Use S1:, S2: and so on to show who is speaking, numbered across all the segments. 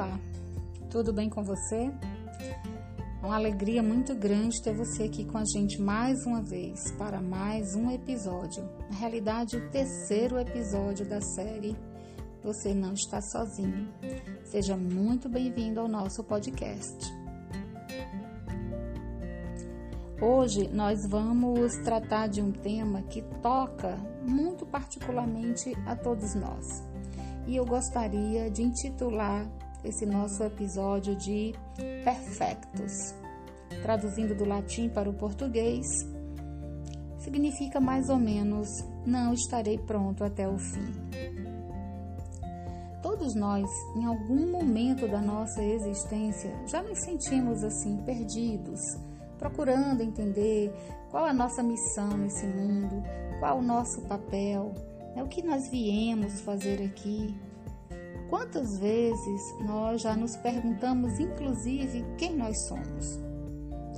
S1: Olá, tudo bem com você? Uma alegria muito grande ter você aqui com a gente mais uma vez para mais um episódio. Na realidade, o terceiro episódio da série Você Não Está Sozinho. Seja muito bem-vindo ao nosso podcast. Hoje nós vamos tratar de um tema que toca muito particularmente a todos nós. E eu gostaria de intitular esse nosso episódio de Perfectos. Traduzindo do latim para o português, significa mais ou menos não estarei pronto até o fim. Todos nós, em algum momento da nossa existência, já nos sentimos assim perdidos, procurando entender qual a nossa missão nesse mundo, qual o nosso papel, né, o que nós viemos fazer aqui. Quantas vezes nós já nos perguntamos, inclusive, quem nós somos?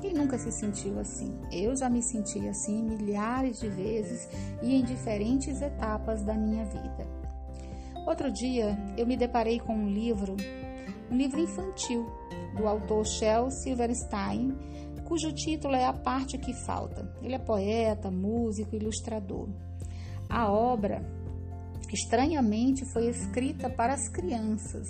S1: Quem nunca se sentiu assim? Eu já me senti assim milhares de vezes e em diferentes etapas da minha vida. Outro dia eu me deparei com um livro, um livro infantil, do autor Shel Silverstein, cujo título é A Parte que Falta. Ele é poeta, músico, ilustrador. A obra, estranhamente, foi escrita para as crianças,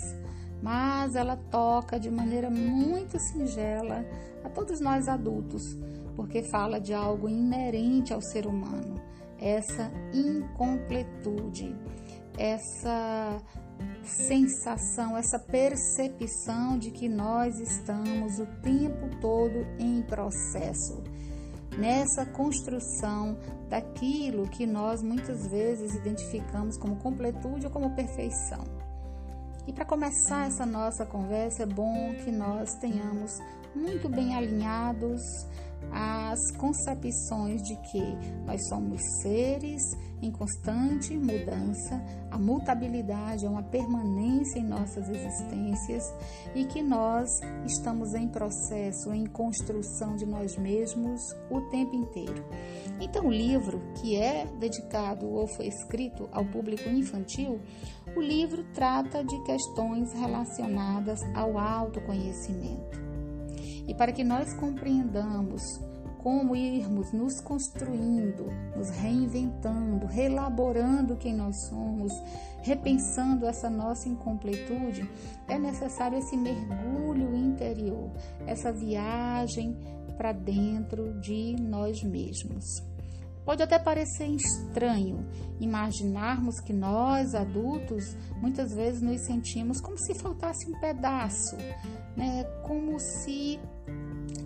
S1: mas ela toca de maneira muito singela a todos nós adultos, porque fala de algo inerente ao ser humano, essa incompletude, essa sensação, essa percepção de que nós estamos o tempo todo em processo, nessa construção daquilo que nós muitas vezes identificamos como completude ou como perfeição. E para começar essa nossa conversa, é bom que nós tenhamos muito bem alinhados as concepções de que nós somos seres em constante mudança, a mutabilidade é uma permanência em nossas existências e que nós estamos em processo, em construção de nós mesmos o tempo inteiro. Então, o livro que é dedicado ou foi escrito ao público infantil, o livro trata de questões relacionadas ao autoconhecimento. E para que nós compreendamos como irmos nos construindo, nos reinventando, relaborando quem nós somos, repensando essa nossa incompletude, é necessário esse mergulho interior, essa viagem para dentro de nós mesmos. Pode até parecer estranho imaginarmos que nós, adultos, muitas vezes nos sentimos como se faltasse um pedaço, né? como se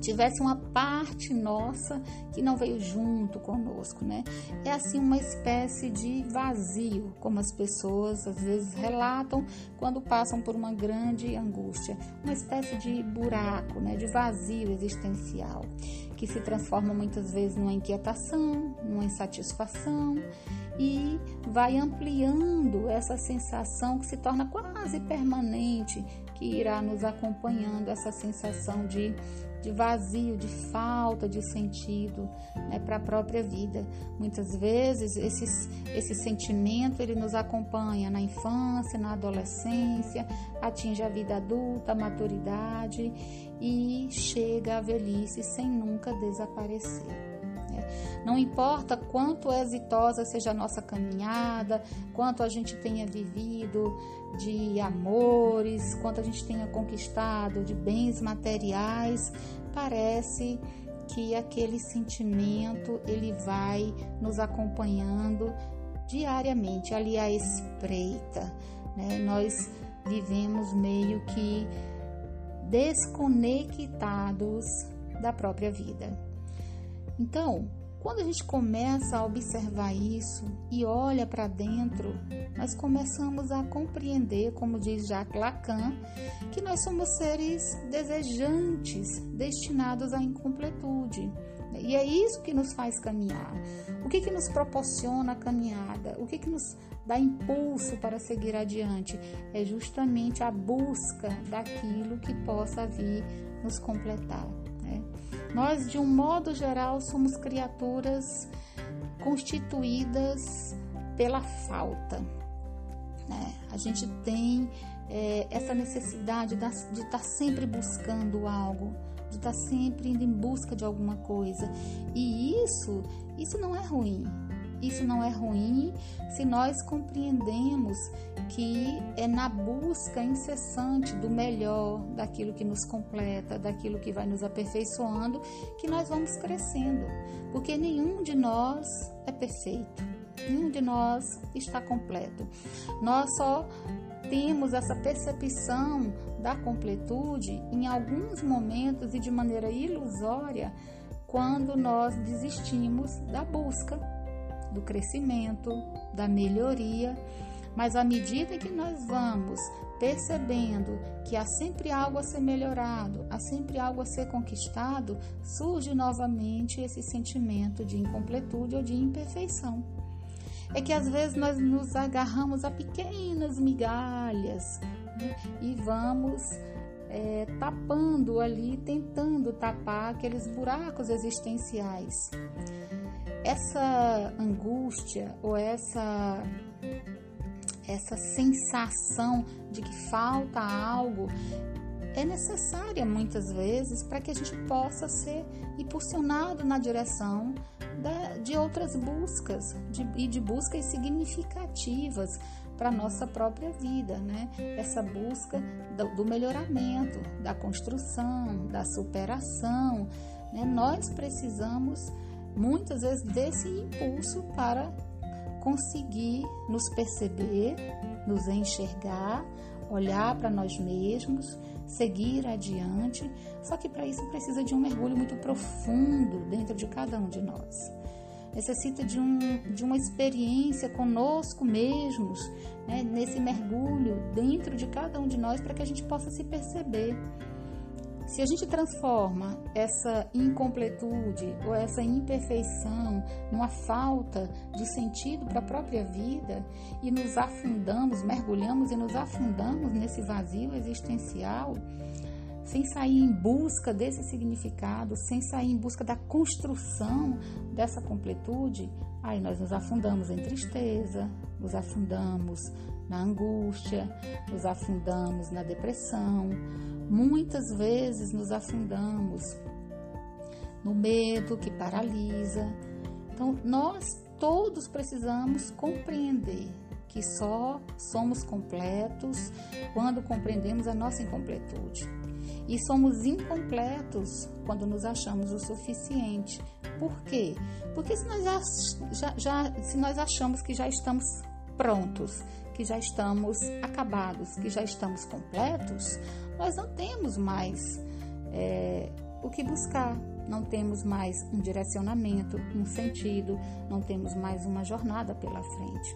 S1: tivesse uma parte nossa que não veio junto conosco, né? É assim uma espécie de vazio, como as pessoas às vezes relatam quando passam por uma grande angústia, uma espécie de buraco, né, de vazio existencial, que se transforma muitas vezes numa inquietação, numa insatisfação e vai ampliando essa sensação que se torna quase permanente, que irá nos acompanhando essa sensação de de vazio, de falta de sentido né, para a própria vida. Muitas vezes esse, esse sentimento ele nos acompanha na infância, na adolescência, atinge a vida adulta, a maturidade e chega à velhice sem nunca desaparecer. Não importa quanto exitosa seja a nossa caminhada, quanto a gente tenha vivido de amores, quanto a gente tenha conquistado de bens materiais, parece que aquele sentimento ele vai nos acompanhando diariamente ali à espreita, né? Nós vivemos meio que desconectados da própria vida. Então, quando a gente começa a observar isso e olha para dentro, nós começamos a compreender, como diz Jacques Lacan, que nós somos seres desejantes, destinados à incompletude. E é isso que nos faz caminhar. O que, que nos proporciona a caminhada? O que, que nos dá impulso para seguir adiante? É justamente a busca daquilo que possa vir nos completar. Nós, de um modo geral, somos criaturas constituídas pela falta. Né? A gente tem é, essa necessidade de estar tá sempre buscando algo, de estar tá sempre indo em busca de alguma coisa. E isso, isso não é ruim. Isso não é ruim se nós compreendemos que é na busca incessante do melhor, daquilo que nos completa, daquilo que vai nos aperfeiçoando, que nós vamos crescendo. Porque nenhum de nós é perfeito, nenhum de nós está completo. Nós só temos essa percepção da completude em alguns momentos e de maneira ilusória quando nós desistimos da busca, do crescimento, da melhoria. Mas à medida que nós vamos percebendo que há sempre algo a ser melhorado, há sempre algo a ser conquistado, surge novamente esse sentimento de incompletude ou de imperfeição é que às vezes nós nos agarramos a pequenas migalhas né? e vamos é, tapando ali, tentando tapar aqueles buracos existenciais. Essa angústia ou essa essa sensação de que falta algo é necessária muitas vezes para que a gente possa ser impulsionado na direção da, de outras buscas de, e de buscas significativas para nossa própria vida, né? Essa busca do, do melhoramento, da construção, da superação, né? Nós precisamos muitas vezes desse impulso para conseguir nos perceber, nos enxergar, olhar para nós mesmos, seguir adiante. Só que para isso precisa de um mergulho muito profundo dentro de cada um de nós. Necessita de, um, de uma experiência conosco mesmos, né? nesse mergulho dentro de cada um de nós, para que a gente possa se perceber se a gente transforma essa incompletude ou essa imperfeição numa falta de sentido para a própria vida e nos afundamos, mergulhamos e nos afundamos nesse vazio existencial, sem sair em busca desse significado, sem sair em busca da construção dessa completude, aí nós nos afundamos em tristeza, nos afundamos na angústia, nos afundamos na depressão, Muitas vezes nos afundamos no medo que paralisa. Então, nós todos precisamos compreender que só somos completos quando compreendemos a nossa incompletude. E somos incompletos quando nos achamos o suficiente. Por quê? Porque se nós, já, já, se nós achamos que já estamos prontos, que já estamos acabados, que já estamos completos, nós não temos mais é, o que buscar, não temos mais um direcionamento, um sentido, não temos mais uma jornada pela frente.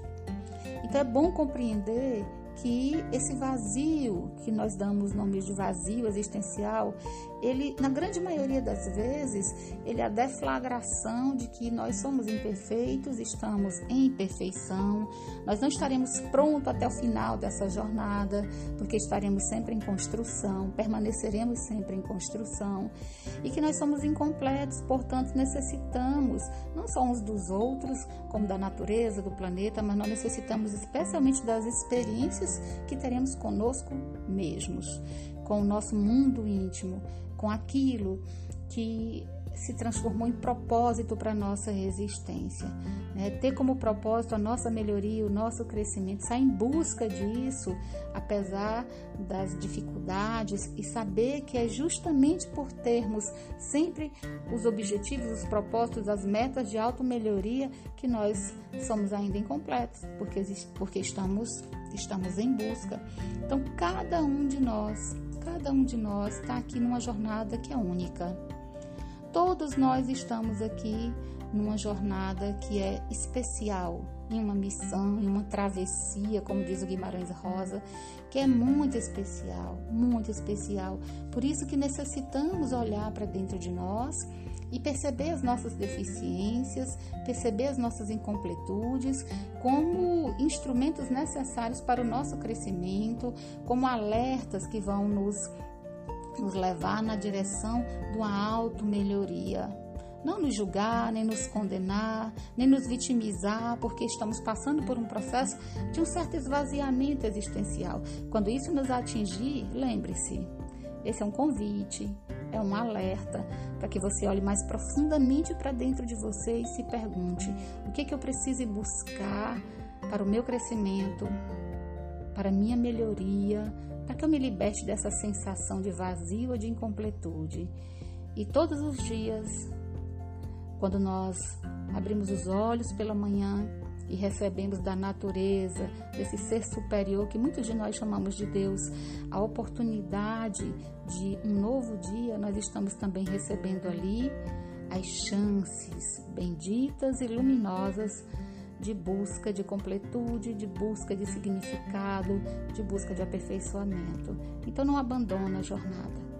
S1: Então é bom compreender que esse vazio que nós damos nome de vazio existencial, ele na grande maioria das vezes, ele é a deflagração de que nós somos imperfeitos, estamos em imperfeição, nós não estaremos prontos até o final dessa jornada, porque estaremos sempre em construção, permaneceremos sempre em construção, e que nós somos incompletos, portanto necessitamos não só uns dos outros, como da natureza, do planeta, mas nós necessitamos especialmente das experiências que teremos conosco mesmos, com o nosso mundo íntimo, com aquilo que se transformou em propósito para a nossa existência. Né? Ter como propósito a nossa melhoria, o nosso crescimento, sair em busca disso, apesar das dificuldades, e saber que é justamente por termos sempre os objetivos, os propósitos, as metas de auto-melhoria que nós somos ainda incompletos, porque, porque estamos, estamos em busca. Então, cada um de nós, cada um de nós está aqui numa jornada que é única Todos nós estamos aqui numa jornada que é especial, em uma missão, em uma travessia, como diz o Guimarães Rosa, que é muito especial, muito especial. Por isso que necessitamos olhar para dentro de nós e perceber as nossas deficiências, perceber as nossas incompletudes como instrumentos necessários para o nosso crescimento, como alertas que vão nos nos levar na direção de uma auto-melhoria, não nos julgar, nem nos condenar, nem nos vitimizar, porque estamos passando por um processo de um certo esvaziamento existencial. Quando isso nos atingir, lembre-se, esse é um convite, é um alerta para que você olhe mais profundamente para dentro de você e se pergunte: o que, é que eu preciso buscar para o meu crescimento, para a minha melhoria, para que eu me liberte dessa sensação de vazio ou de incompletude. E todos os dias, quando nós abrimos os olhos pela manhã e recebemos da natureza, desse ser superior que muitos de nós chamamos de Deus, a oportunidade de um novo dia, nós estamos também recebendo ali as chances benditas e luminosas de busca de completude, de busca de significado, de busca de aperfeiçoamento. Então não abandona a jornada.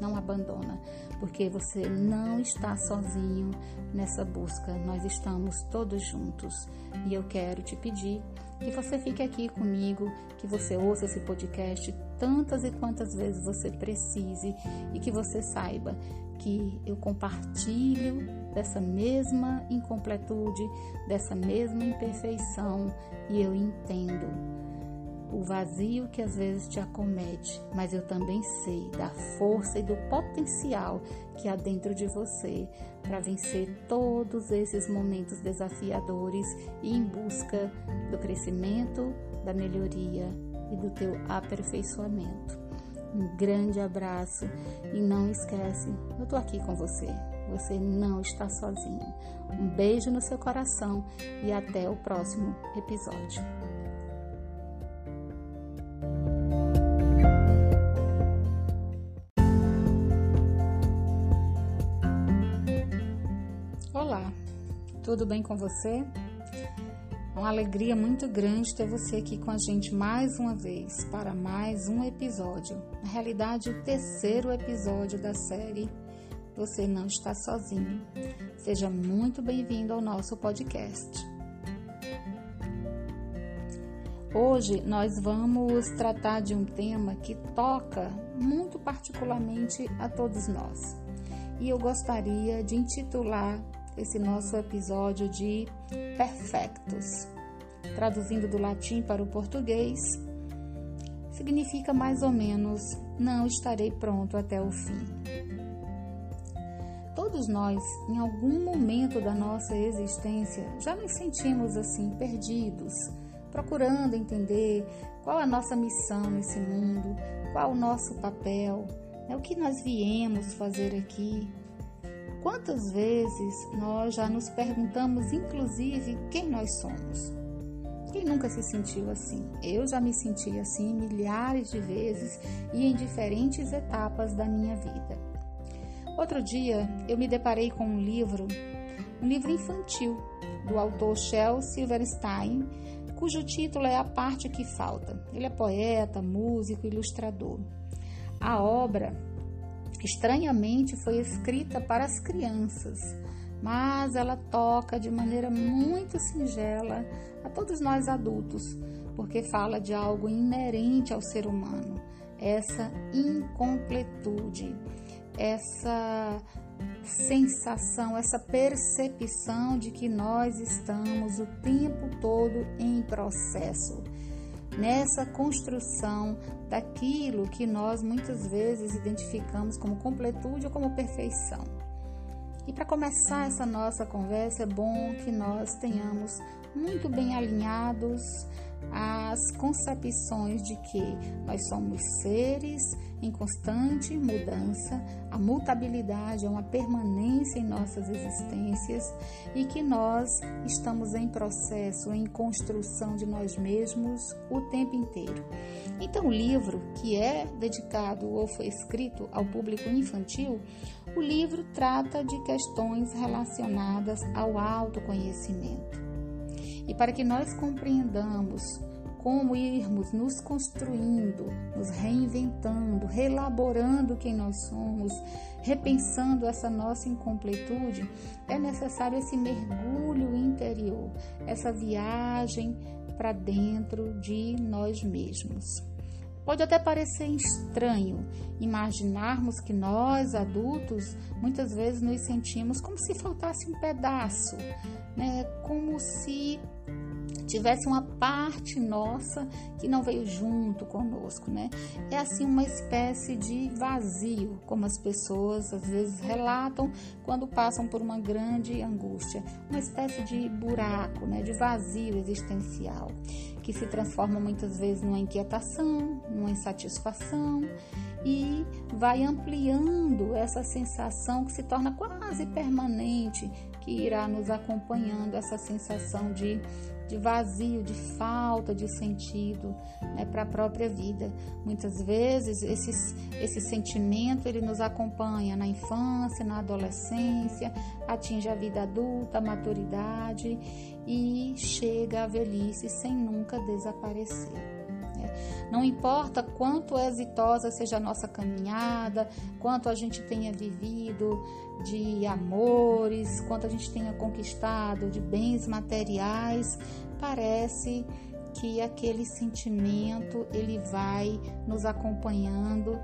S1: Não abandona, porque você não está sozinho nessa busca. Nós estamos todos juntos. E eu quero te pedir que você fique aqui comigo, que você ouça esse podcast tantas e quantas vezes você precise e que você saiba que eu compartilho dessa mesma incompletude, dessa mesma imperfeição e eu entendo o vazio que às vezes te acomete, mas eu também sei da força e do potencial que há dentro de você para vencer todos esses momentos desafiadores e em busca do crescimento, da melhoria e do teu aperfeiçoamento. Um grande abraço e não esquece, eu tô aqui com você. Você não está sozinho. Um beijo no seu coração e até o próximo episódio. Tudo bem com você? É uma alegria muito grande ter você aqui com a gente mais uma vez para mais um episódio. Na realidade, o terceiro episódio da série Você Não Está Sozinho. Seja muito bem-vindo ao nosso podcast. Hoje nós vamos tratar de um tema que toca muito particularmente a todos nós. E eu gostaria de intitular esse nosso episódio de Perfectos. Traduzindo do latim para o português, significa mais ou menos não estarei pronto até o fim. Todos nós, em algum momento da nossa existência, já nos sentimos assim perdidos, procurando entender qual a nossa missão nesse mundo, qual o nosso papel, é o que nós viemos fazer aqui, Quantas vezes nós já nos perguntamos, inclusive, quem nós somos? Quem nunca se sentiu assim? Eu já me senti assim milhares de vezes e em diferentes etapas da minha vida. Outro dia eu me deparei com um livro, um livro infantil, do autor Shel Silverstein, cujo título é A Parte que Falta. Ele é poeta, músico, ilustrador. A obra estranhamente foi escrita para as crianças, mas ela toca de maneira muito singela a todos nós adultos, porque fala de algo inerente ao ser humano, essa incompletude, essa sensação, essa percepção de que nós estamos o tempo todo em processo nessa construção daquilo que nós muitas vezes identificamos como completude ou como perfeição. E para começar essa nossa conversa, é bom que nós tenhamos muito bem alinhados as concepções de que nós somos seres em constante mudança, a mutabilidade é uma permanência em nossas existências e que nós estamos em processo, em construção de nós mesmos o tempo inteiro. Então, o livro que é dedicado ou foi escrito ao público infantil, o livro trata de questões relacionadas ao autoconhecimento. E para que nós compreendamos como irmos nos construindo, nos reinventando, relaborando quem nós somos, repensando essa nossa incompletude, é necessário esse mergulho interior, essa viagem para dentro de nós mesmos. Pode até parecer estranho imaginarmos que nós, adultos, muitas vezes nos sentimos como se faltasse um pedaço, né? como se tivesse uma parte nossa que não veio junto conosco, né? É assim uma espécie de vazio, como as pessoas às vezes relatam quando passam por uma grande angústia, uma espécie de buraco, né, de vazio existencial, que se transforma muitas vezes numa inquietação, numa insatisfação e vai ampliando essa sensação que se torna quase permanente, que irá nos acompanhando essa sensação de de vazio, de falta de sentido né, para a própria vida. Muitas vezes esses, esse sentimento ele nos acompanha na infância, na adolescência, atinge a vida adulta, a maturidade e chega à velhice sem nunca desaparecer. Né. Não importa quanto exitosa seja a nossa caminhada, quanto a gente tenha vivido de amores, quanto a gente tenha conquistado de bens materiais, parece que aquele sentimento ele vai nos acompanhando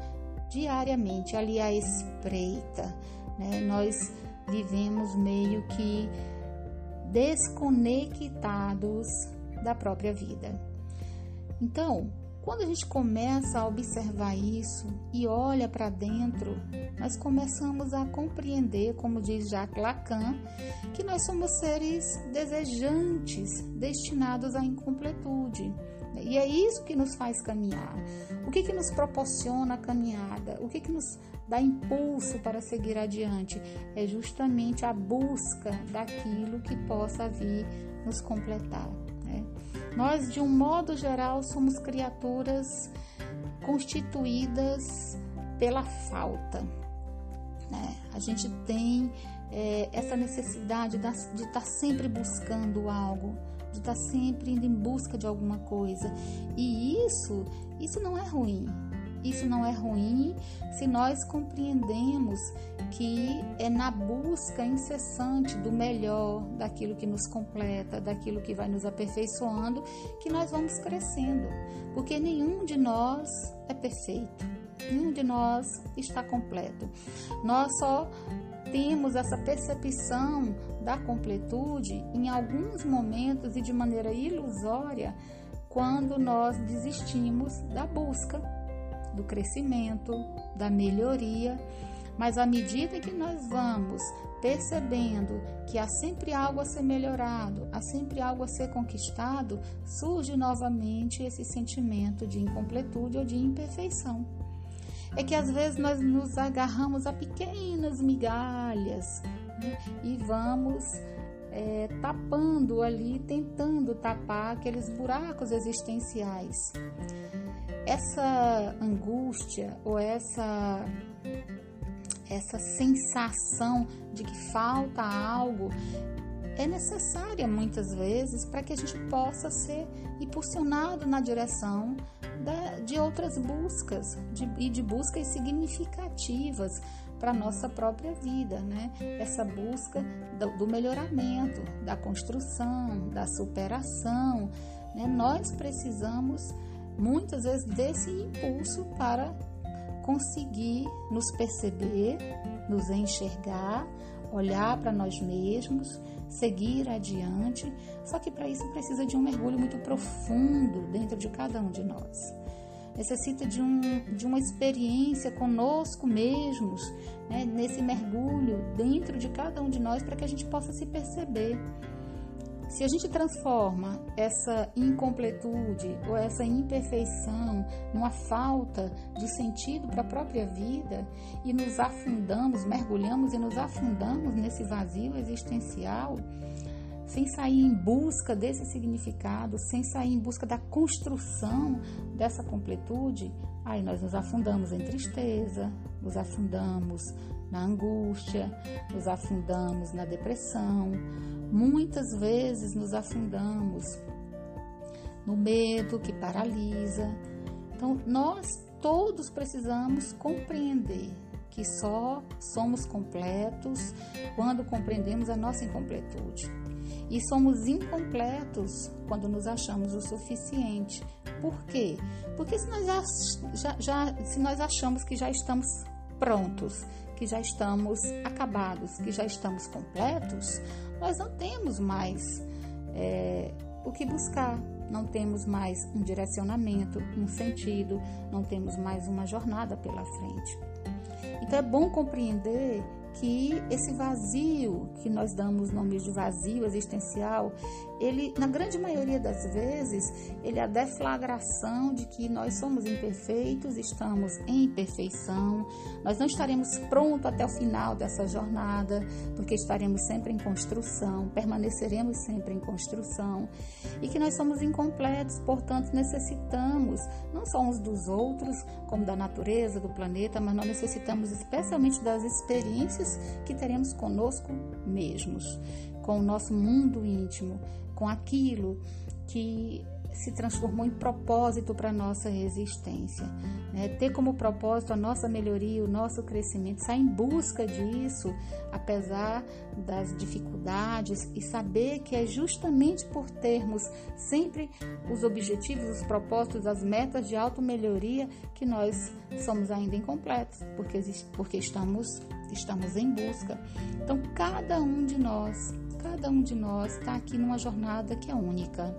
S1: diariamente, ali à espreita. Né? Nós vivemos meio que desconectados da própria vida. Então, quando a gente começa a observar isso e olha para dentro, nós começamos a compreender, como diz Jacques Lacan, que nós somos seres desejantes, destinados à incompletude. E é isso que nos faz caminhar. O que, que nos proporciona a caminhada? O que, que nos dá impulso para seguir adiante? É justamente a busca daquilo que possa vir nos completar. Nós, de um modo geral, somos criaturas constituídas pela falta. Né? A gente tem é, essa necessidade de estar tá sempre buscando algo, de estar tá sempre indo em busca de alguma coisa. E isso, isso não é ruim. Isso não é ruim se nós compreendemos que é na busca incessante do melhor, daquilo que nos completa, daquilo que vai nos aperfeiçoando, que nós vamos crescendo. Porque nenhum de nós é perfeito, nenhum de nós está completo. Nós só temos essa percepção da completude em alguns momentos e de maneira ilusória quando nós desistimos da busca do crescimento, da melhoria, mas à medida que nós vamos percebendo que há sempre algo a ser melhorado, há sempre algo a ser conquistado, surge novamente esse sentimento de incompletude ou de imperfeição. É que às vezes nós nos agarramos a pequenas migalhas né, e vamos é, tapando ali, tentando tapar aqueles buracos existenciais essa angústia ou essa essa sensação de que falta algo é necessária muitas vezes para que a gente possa ser impulsionado na direção da, de outras buscas de, e de buscas significativas para nossa própria vida, né? Essa busca do, do melhoramento, da construção, da superação, né? Nós precisamos muitas vezes desse impulso para conseguir nos perceber, nos enxergar, olhar para nós mesmos, seguir adiante. Só que para isso precisa de um mergulho muito profundo dentro de cada um de nós. Necessita de, um, de uma experiência conosco mesmos, né? nesse mergulho dentro de cada um de nós, para que a gente possa se perceber se a gente transforma essa incompletude ou essa imperfeição numa falta de sentido para a própria vida e nos afundamos, mergulhamos e nos afundamos nesse vazio existencial, sem sair em busca desse significado, sem sair em busca da construção dessa completude, aí nós nos afundamos em tristeza, nos afundamos na angústia, nos afundamos na depressão, Muitas vezes nos afundamos no medo que paralisa. Então, nós todos precisamos compreender que só somos completos quando compreendemos a nossa incompletude. E somos incompletos quando nos achamos o suficiente. Por quê? Porque se nós, já, já, se nós achamos que já estamos prontos, que já estamos acabados, que já estamos completos, nós não temos mais é, o que buscar, não temos mais um direcionamento, um sentido, não temos mais uma jornada pela frente. Então é bom compreender que esse vazio que nós damos nome de vazio existencial, ele, na grande maioria das vezes, ele é a deflagração de que nós somos imperfeitos, estamos em imperfeição, nós não estaremos prontos até o final dessa jornada, porque estaremos sempre em construção, permaneceremos sempre em construção, e que nós somos incompletos, portanto, necessitamos não só uns dos outros, como da natureza, do planeta, mas nós necessitamos especialmente das experiências que teremos conosco mesmos, com o nosso mundo íntimo, com aquilo que se transformou em propósito para a nossa existência. Né? Ter como propósito a nossa melhoria, o nosso crescimento, sair em busca disso, apesar das dificuldades, e saber que é justamente por termos sempre os objetivos, os propósitos, as metas de auto-melhoria que nós somos ainda incompletos, porque, porque estamos, estamos em busca. Então, cada um de nós, cada um de nós está aqui numa jornada que é única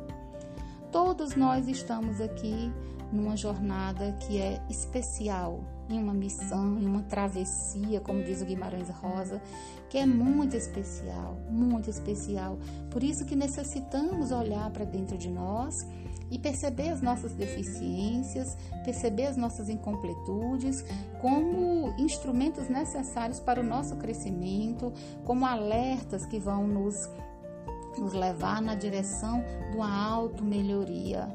S1: Todos nós estamos aqui numa jornada que é especial, em uma missão, em uma travessia, como diz o Guimarães Rosa, que é muito especial, muito especial. Por isso que necessitamos olhar para dentro de nós e perceber as nossas deficiências, perceber as nossas incompletudes como instrumentos necessários para o nosso crescimento, como alertas que vão nos nos levar na direção de uma auto-melhoria.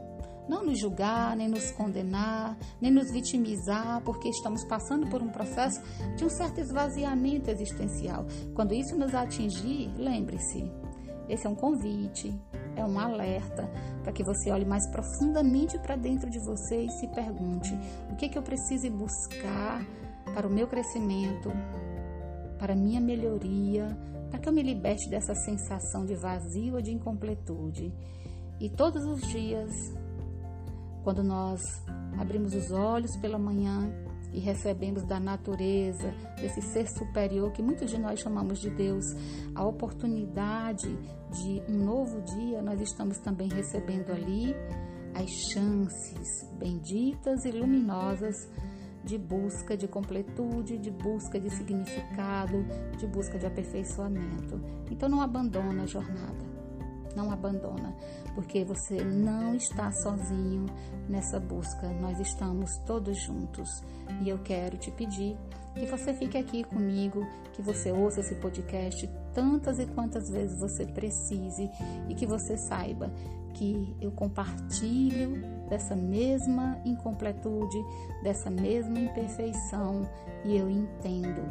S1: Não nos julgar, nem nos condenar, nem nos vitimizar, porque estamos passando por um processo de um certo esvaziamento existencial. Quando isso nos atingir, lembre-se, esse é um convite, é um alerta para que você olhe mais profundamente para dentro de você e se pergunte: o que, é que eu preciso buscar para o meu crescimento, para a minha melhoria, para que eu me liberte dessa sensação de vazio ou de incompletude. E todos os dias, quando nós abrimos os olhos pela manhã e recebemos da natureza, desse ser superior que muitos de nós chamamos de Deus, a oportunidade de um novo dia, nós estamos também recebendo ali as chances benditas e luminosas de busca de completude, de busca de significado, de busca de aperfeiçoamento. Então não abandona a jornada. Não abandona, porque você não está sozinho nessa busca. Nós estamos todos juntos. E eu quero te pedir que você fique aqui comigo, que você ouça esse podcast tantas e quantas vezes você precise e que você saiba que eu compartilho dessa mesma incompletude, dessa mesma imperfeição e eu entendo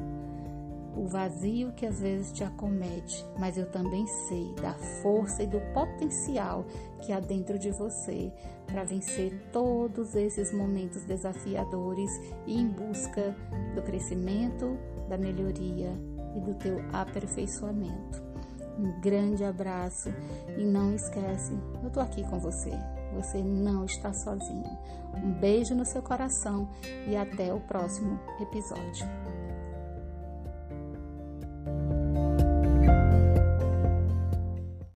S1: o vazio que às vezes te acomete, mas eu também sei da força e do potencial que há dentro de você para vencer todos esses momentos desafiadores e em busca do crescimento, da melhoria e do teu aperfeiçoamento. Um grande abraço e não esquece, eu tô aqui com você. Você não está sozinho. Um beijo no seu coração e até o próximo episódio.